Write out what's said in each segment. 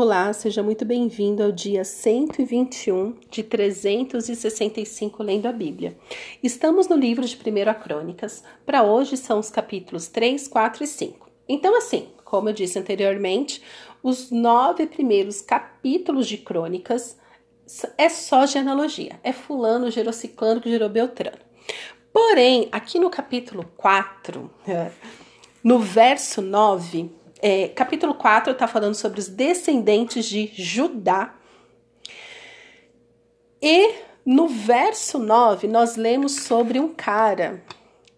Olá, seja muito bem-vindo ao dia 121 de 365 lendo a Bíblia. Estamos no livro de 1 Crônicas. Para hoje são os capítulos 3, 4 e 5. Então, assim, como eu disse anteriormente, os nove primeiros capítulos de Crônicas é só genealogia. É fulano, gerou ciclano, que gerou beltrano. Porém, aqui no capítulo 4, no verso 9, é, capítulo 4 está falando sobre os descendentes de Judá. E no verso 9, nós lemos sobre um cara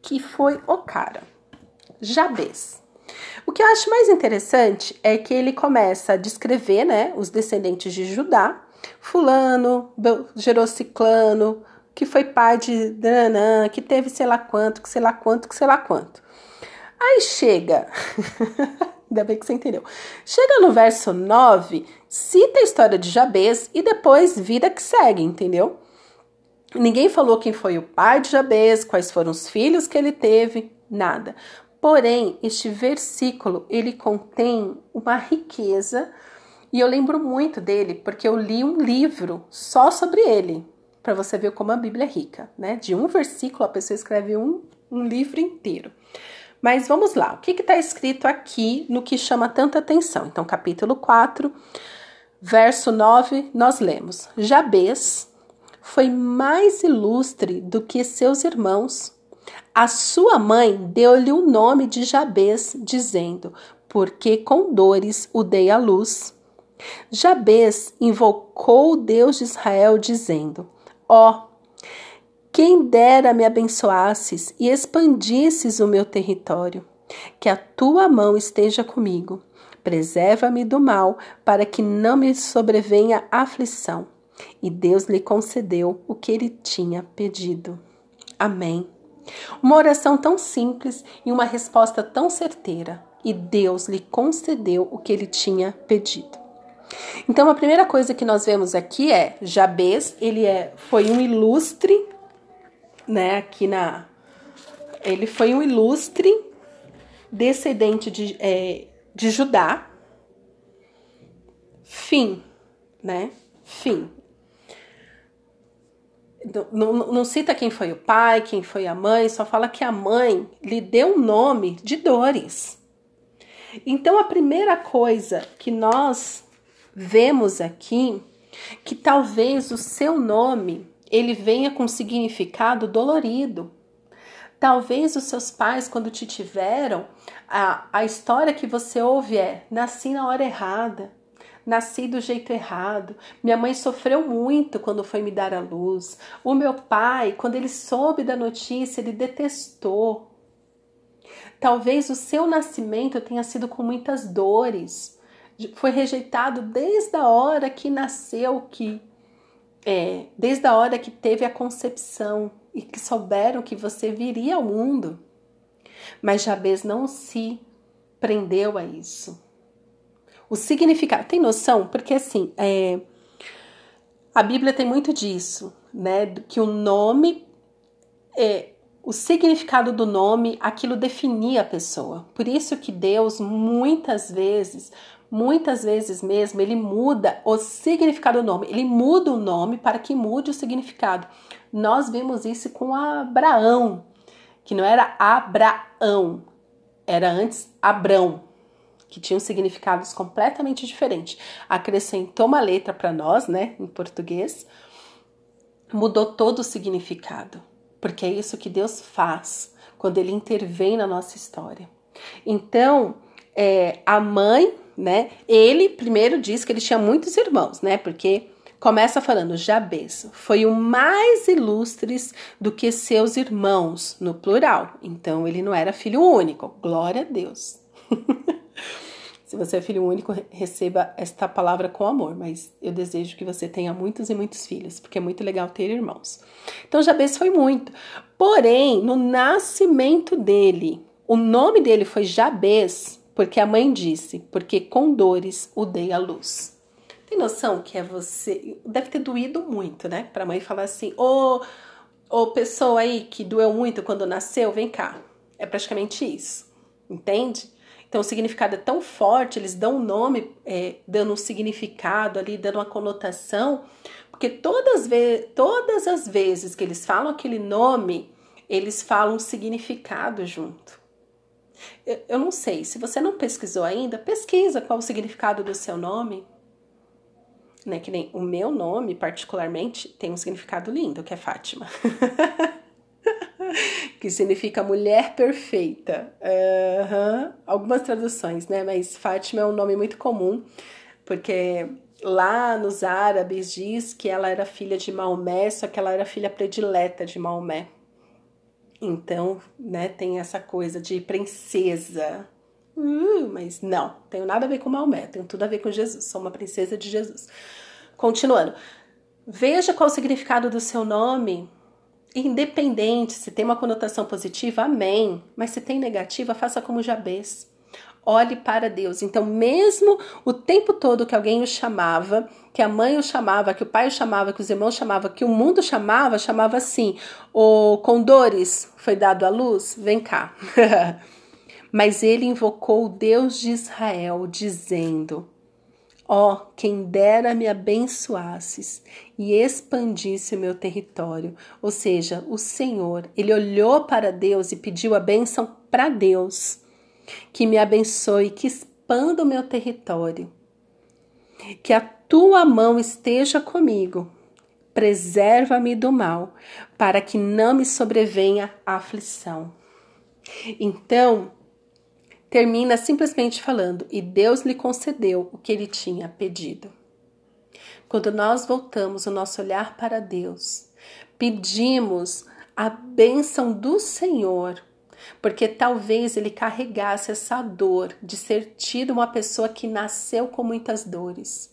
que foi o cara, Jabez. O que eu acho mais interessante é que ele começa a descrever né, os descendentes de Judá, fulano, gerou ciclano, que foi pai de Dananã, que teve sei lá quanto, que sei lá quanto, que sei lá quanto. Aí chega Ainda bem que você entendeu. Chega no verso 9, cita a história de Jabez e depois vida que segue, entendeu? Ninguém falou quem foi o pai de Jabez, quais foram os filhos que ele teve, nada. Porém, este versículo, ele contém uma riqueza e eu lembro muito dele porque eu li um livro só sobre ele, para você ver como a Bíblia é rica, né? De um versículo a pessoa escreve um, um livro inteiro. Mas vamos lá, o que está escrito aqui no que chama tanta atenção? Então, capítulo 4, verso 9, nós lemos: Jabez foi mais ilustre do que seus irmãos. A sua mãe deu-lhe o nome de Jabez, dizendo: Porque com dores o dei à luz. Jabez invocou o Deus de Israel, dizendo: Ó, oh, quem dera me abençoasses e expandisses o meu território. Que a tua mão esteja comigo. Preserva-me do mal, para que não me sobrevenha aflição. E Deus lhe concedeu o que ele tinha pedido. Amém. Uma oração tão simples e uma resposta tão certeira. E Deus lhe concedeu o que ele tinha pedido. Então, a primeira coisa que nós vemos aqui é Jabez, ele é, foi um ilustre né, aqui na. Ele foi um ilustre descendente de, é, de Judá. Fim, né? Fim. Não, não, não, cita quem foi o pai, quem foi a mãe, só fala que a mãe lhe deu o nome de dores. Então, a primeira coisa que nós vemos aqui, que talvez o seu nome ele venha com significado dolorido. Talvez os seus pais, quando te tiveram, a, a história que você ouve é: nasci na hora errada, nasci do jeito errado. Minha mãe sofreu muito quando foi me dar a luz. O meu pai, quando ele soube da notícia, ele detestou. Talvez o seu nascimento tenha sido com muitas dores. Foi rejeitado desde a hora que nasceu, que é, desde a hora que teve a concepção e que souberam que você viria ao mundo. Mas Jabez não se prendeu a isso. O significado, tem noção? Porque assim, é, a Bíblia tem muito disso, né? Que o nome, é, o significado do nome, aquilo definia a pessoa. Por isso que Deus muitas vezes muitas vezes mesmo ele muda o significado do nome, ele muda o nome para que mude o significado. Nós vimos isso com Abraão, que não era Abraão, era antes Abrão, que tinham significados completamente diferentes. Acrescentou uma letra para nós, né, em português, mudou todo o significado, porque é isso que Deus faz quando ele intervém na nossa história. Então, é, a mãe né? Ele primeiro diz que ele tinha muitos irmãos, né? Porque começa falando Jabez foi o mais ilustres do que seus irmãos, no plural. Então ele não era filho único. Glória a Deus. Se você é filho único, receba esta palavra com amor, mas eu desejo que você tenha muitos e muitos filhos, porque é muito legal ter irmãos. Então Jabez foi muito. Porém, no nascimento dele, o nome dele foi Jabez, porque a mãe disse: Porque com dores o dei à luz. Tem noção que é você. Deve ter doído muito, né? Para a mãe falar assim: Ô, ô pessoa aí que doeu muito quando nasceu, vem cá. É praticamente isso, entende? Então o significado é tão forte, eles dão um nome, é, dando um significado ali, dando uma conotação, porque todas, todas as vezes que eles falam aquele nome, eles falam um significado junto. Eu, eu não sei, se você não pesquisou ainda, pesquisa qual o significado do seu nome. Né, que nem o meu nome, particularmente, tem um significado lindo, que é Fátima. que significa mulher perfeita. Uhum. Algumas traduções, né? Mas Fátima é um nome muito comum, porque lá nos árabes diz que ela era filha de Maomé, só que ela era filha predileta de Maomé. Então, né, tem essa coisa de princesa. Uh, mas não, tenho nada a ver com Maomé, tenho tudo a ver com Jesus, sou uma princesa de Jesus. Continuando, veja qual o significado do seu nome Independente se tem uma conotação positiva, amém. Mas se tem negativa, faça como Jabez. Olhe para Deus. Então, mesmo o tempo todo que alguém o chamava, que a mãe o chamava, que o pai o chamava, que os irmãos chamavam, que o mundo chamava, chamava assim: o Condores foi dado à luz, vem cá. Mas ele invocou o Deus de Israel, dizendo: Ó, oh, quem dera me abençoasses e expandisse o meu território. Ou seja, o Senhor, ele olhou para Deus e pediu a bênção para Deus. Que me abençoe, que expanda o meu território. Que a tua mão esteja comigo. Preserva-me do mal, para que não me sobrevenha a aflição. Então, termina simplesmente falando: E Deus lhe concedeu o que ele tinha pedido. Quando nós voltamos o nosso olhar para Deus, pedimos a bênção do Senhor, porque talvez ele carregasse essa dor de ser tido uma pessoa que nasceu com muitas dores.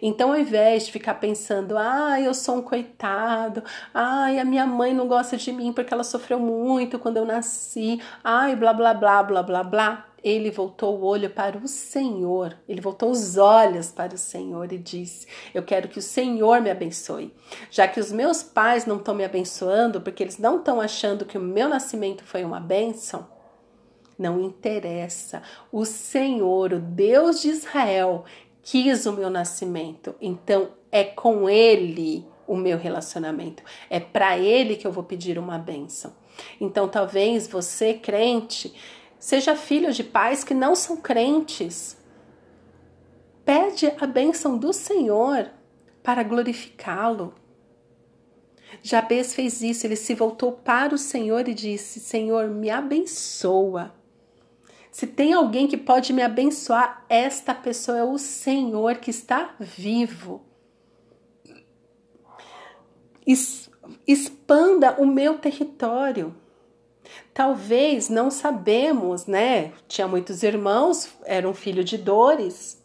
Então, ao invés de ficar pensando, ah, eu sou um coitado, ai, a minha mãe não gosta de mim porque ela sofreu muito quando eu nasci, ai, blá, blá, blá, blá, blá, blá, ele voltou o olho para o Senhor, ele voltou os olhos para o Senhor e disse: Eu quero que o Senhor me abençoe. Já que os meus pais não estão me abençoando, porque eles não estão achando que o meu nascimento foi uma bênção, não interessa. O Senhor, o Deus de Israel, quis o meu nascimento. Então é com ele o meu relacionamento. É para ele que eu vou pedir uma bênção. Então talvez você crente seja filho de pais que não são crentes. Pede a bênção do Senhor para glorificá-lo. Jabez fez isso, ele se voltou para o Senhor e disse: Senhor, me abençoa. Se tem alguém que pode me abençoar, esta pessoa é o Senhor que está vivo. Expanda o meu território. Talvez não sabemos, né? Tinha muitos irmãos, era um filho de dores.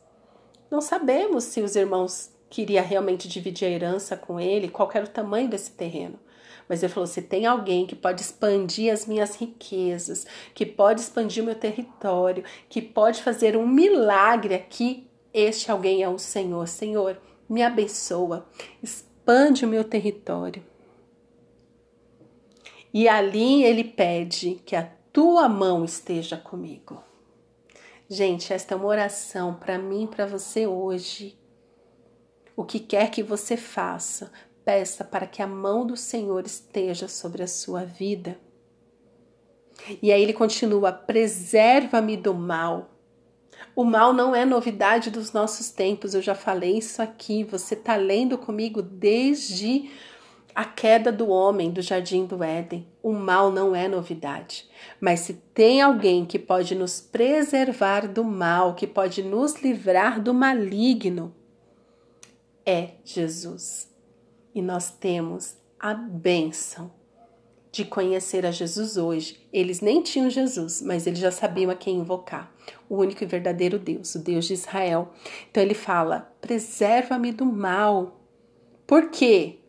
Não sabemos se os irmãos queriam realmente dividir a herança com ele, qual era o tamanho desse terreno. Mas ele falou: se tem alguém que pode expandir as minhas riquezas, que pode expandir o meu território, que pode fazer um milagre aqui, este alguém é o Senhor. Senhor, me abençoa, expande o meu território. E ali ele pede que a tua mão esteja comigo. Gente, esta é uma oração para mim e para você hoje. O que quer que você faça, peça para que a mão do Senhor esteja sobre a sua vida. E aí ele continua: preserva-me do mal. O mal não é novidade dos nossos tempos, eu já falei isso aqui. Você está lendo comigo desde a queda do homem do jardim do Éden. O mal não é novidade. Mas se tem alguém que pode nos preservar do mal, que pode nos livrar do maligno, é Jesus e nós temos a bênção de conhecer a Jesus hoje. Eles nem tinham Jesus, mas eles já sabiam a quem invocar. O único e verdadeiro Deus, o Deus de Israel. Então ele fala: preserva-me do mal. Por quê?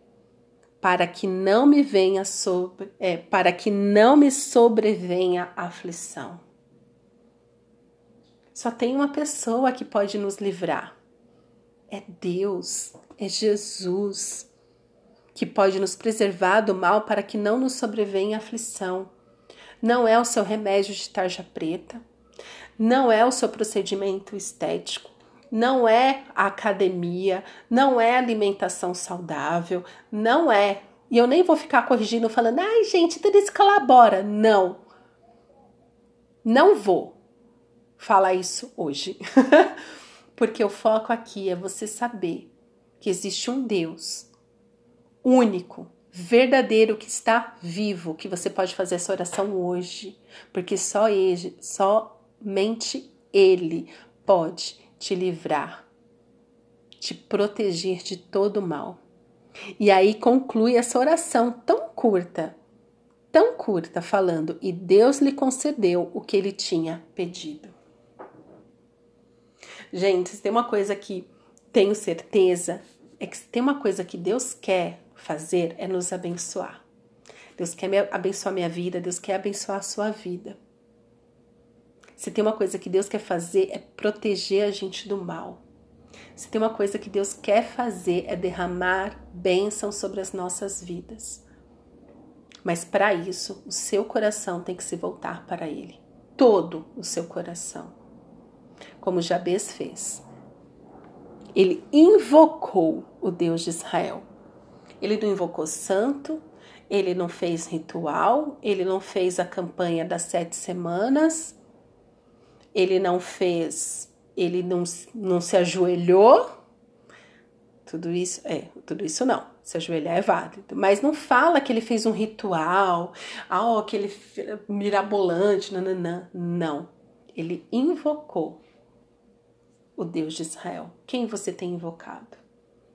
Para que não me venha sobre, é, para que não me sobrevenha aflição. Só tem uma pessoa que pode nos livrar. É Deus, é Jesus que pode nos preservar do mal para que não nos sobrevenha aflição. Não é o seu remédio de tarja preta, não é o seu procedimento estético, não é a academia, não é alimentação saudável, não é. E eu nem vou ficar corrigindo falando, ai gente, tudo isso colabora. Não. Não vou falar isso hoje. Porque o foco aqui é você saber que existe um Deus único, verdadeiro que está vivo, que você pode fazer essa oração hoje, porque só ele, somente ele pode te livrar, te proteger de todo mal. E aí conclui essa oração tão curta, tão curta, falando: E Deus lhe concedeu o que ele tinha pedido. Gente, se tem uma coisa que tenho certeza, é que se tem uma coisa que Deus quer fazer, é nos abençoar. Deus quer abençoar minha vida, Deus quer abençoar a sua vida. Se tem uma coisa que Deus quer fazer é proteger a gente do mal. Se tem uma coisa que Deus quer fazer é derramar bênção sobre as nossas vidas. Mas para isso, o seu coração tem que se voltar para Ele. Todo o seu coração. Como Jabez fez. Ele invocou o Deus de Israel. Ele não invocou santo, ele não fez ritual, ele não fez a campanha das sete semanas, ele não fez, ele não, não se ajoelhou. Tudo isso, é, tudo isso não. Se ajoelhar é válido. Mas não fala que ele fez um ritual, ah, aquele mirabolante, nananã. Não. Ele invocou o Deus de Israel. Quem você tem invocado?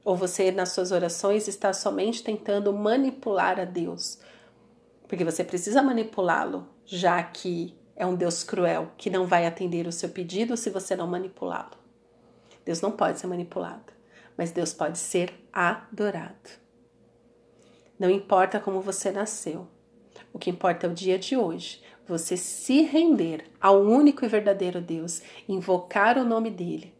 Ou você, nas suas orações, está somente tentando manipular a Deus? Porque você precisa manipulá-lo, já que é um Deus cruel que não vai atender o seu pedido se você não manipulá-lo. Deus não pode ser manipulado, mas Deus pode ser adorado. Não importa como você nasceu, o que importa é o dia de hoje. Você se render ao único e verdadeiro Deus, invocar o nome dele.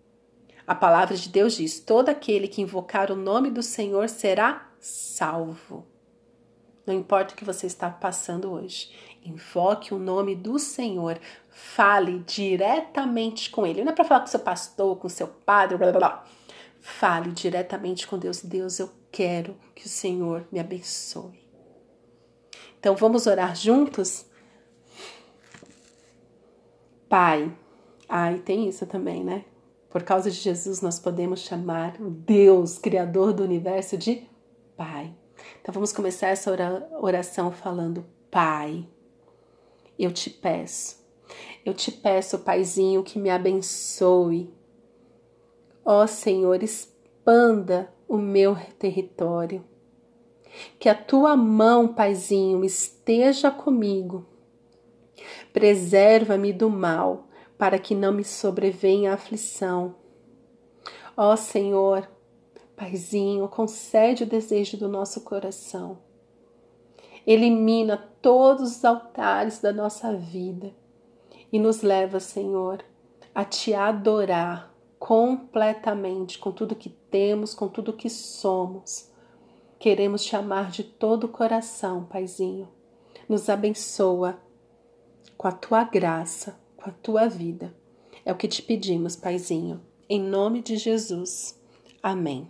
A palavra de Deus diz: todo aquele que invocar o nome do Senhor será salvo. Não importa o que você está passando hoje, Invoque o nome do Senhor. Fale diretamente com Ele. Não é para falar com seu pastor, com seu padre, blá blá blá. Fale diretamente com Deus. Deus, eu quero que o Senhor me abençoe. Então vamos orar juntos? Pai. Ai, tem isso também, né? Por causa de Jesus, nós podemos chamar o Deus, Criador do universo, de Pai. Então vamos começar essa oração falando: Pai eu te peço. Eu te peço, Paizinho, que me abençoe. Ó Senhor, expanda o meu território. Que a tua mão, Paizinho, esteja comigo. Preserva-me do mal, para que não me sobrevenha a aflição. Ó Senhor, Paizinho, concede o desejo do nosso coração. Elimina todos os altares da nossa vida e nos leva, Senhor, a te adorar completamente com tudo que temos, com tudo que somos. Queremos te amar de todo o coração, Paizinho. Nos abençoa com a tua graça, tua vida. É o que te pedimos, Paizinho. Em nome de Jesus. Amém.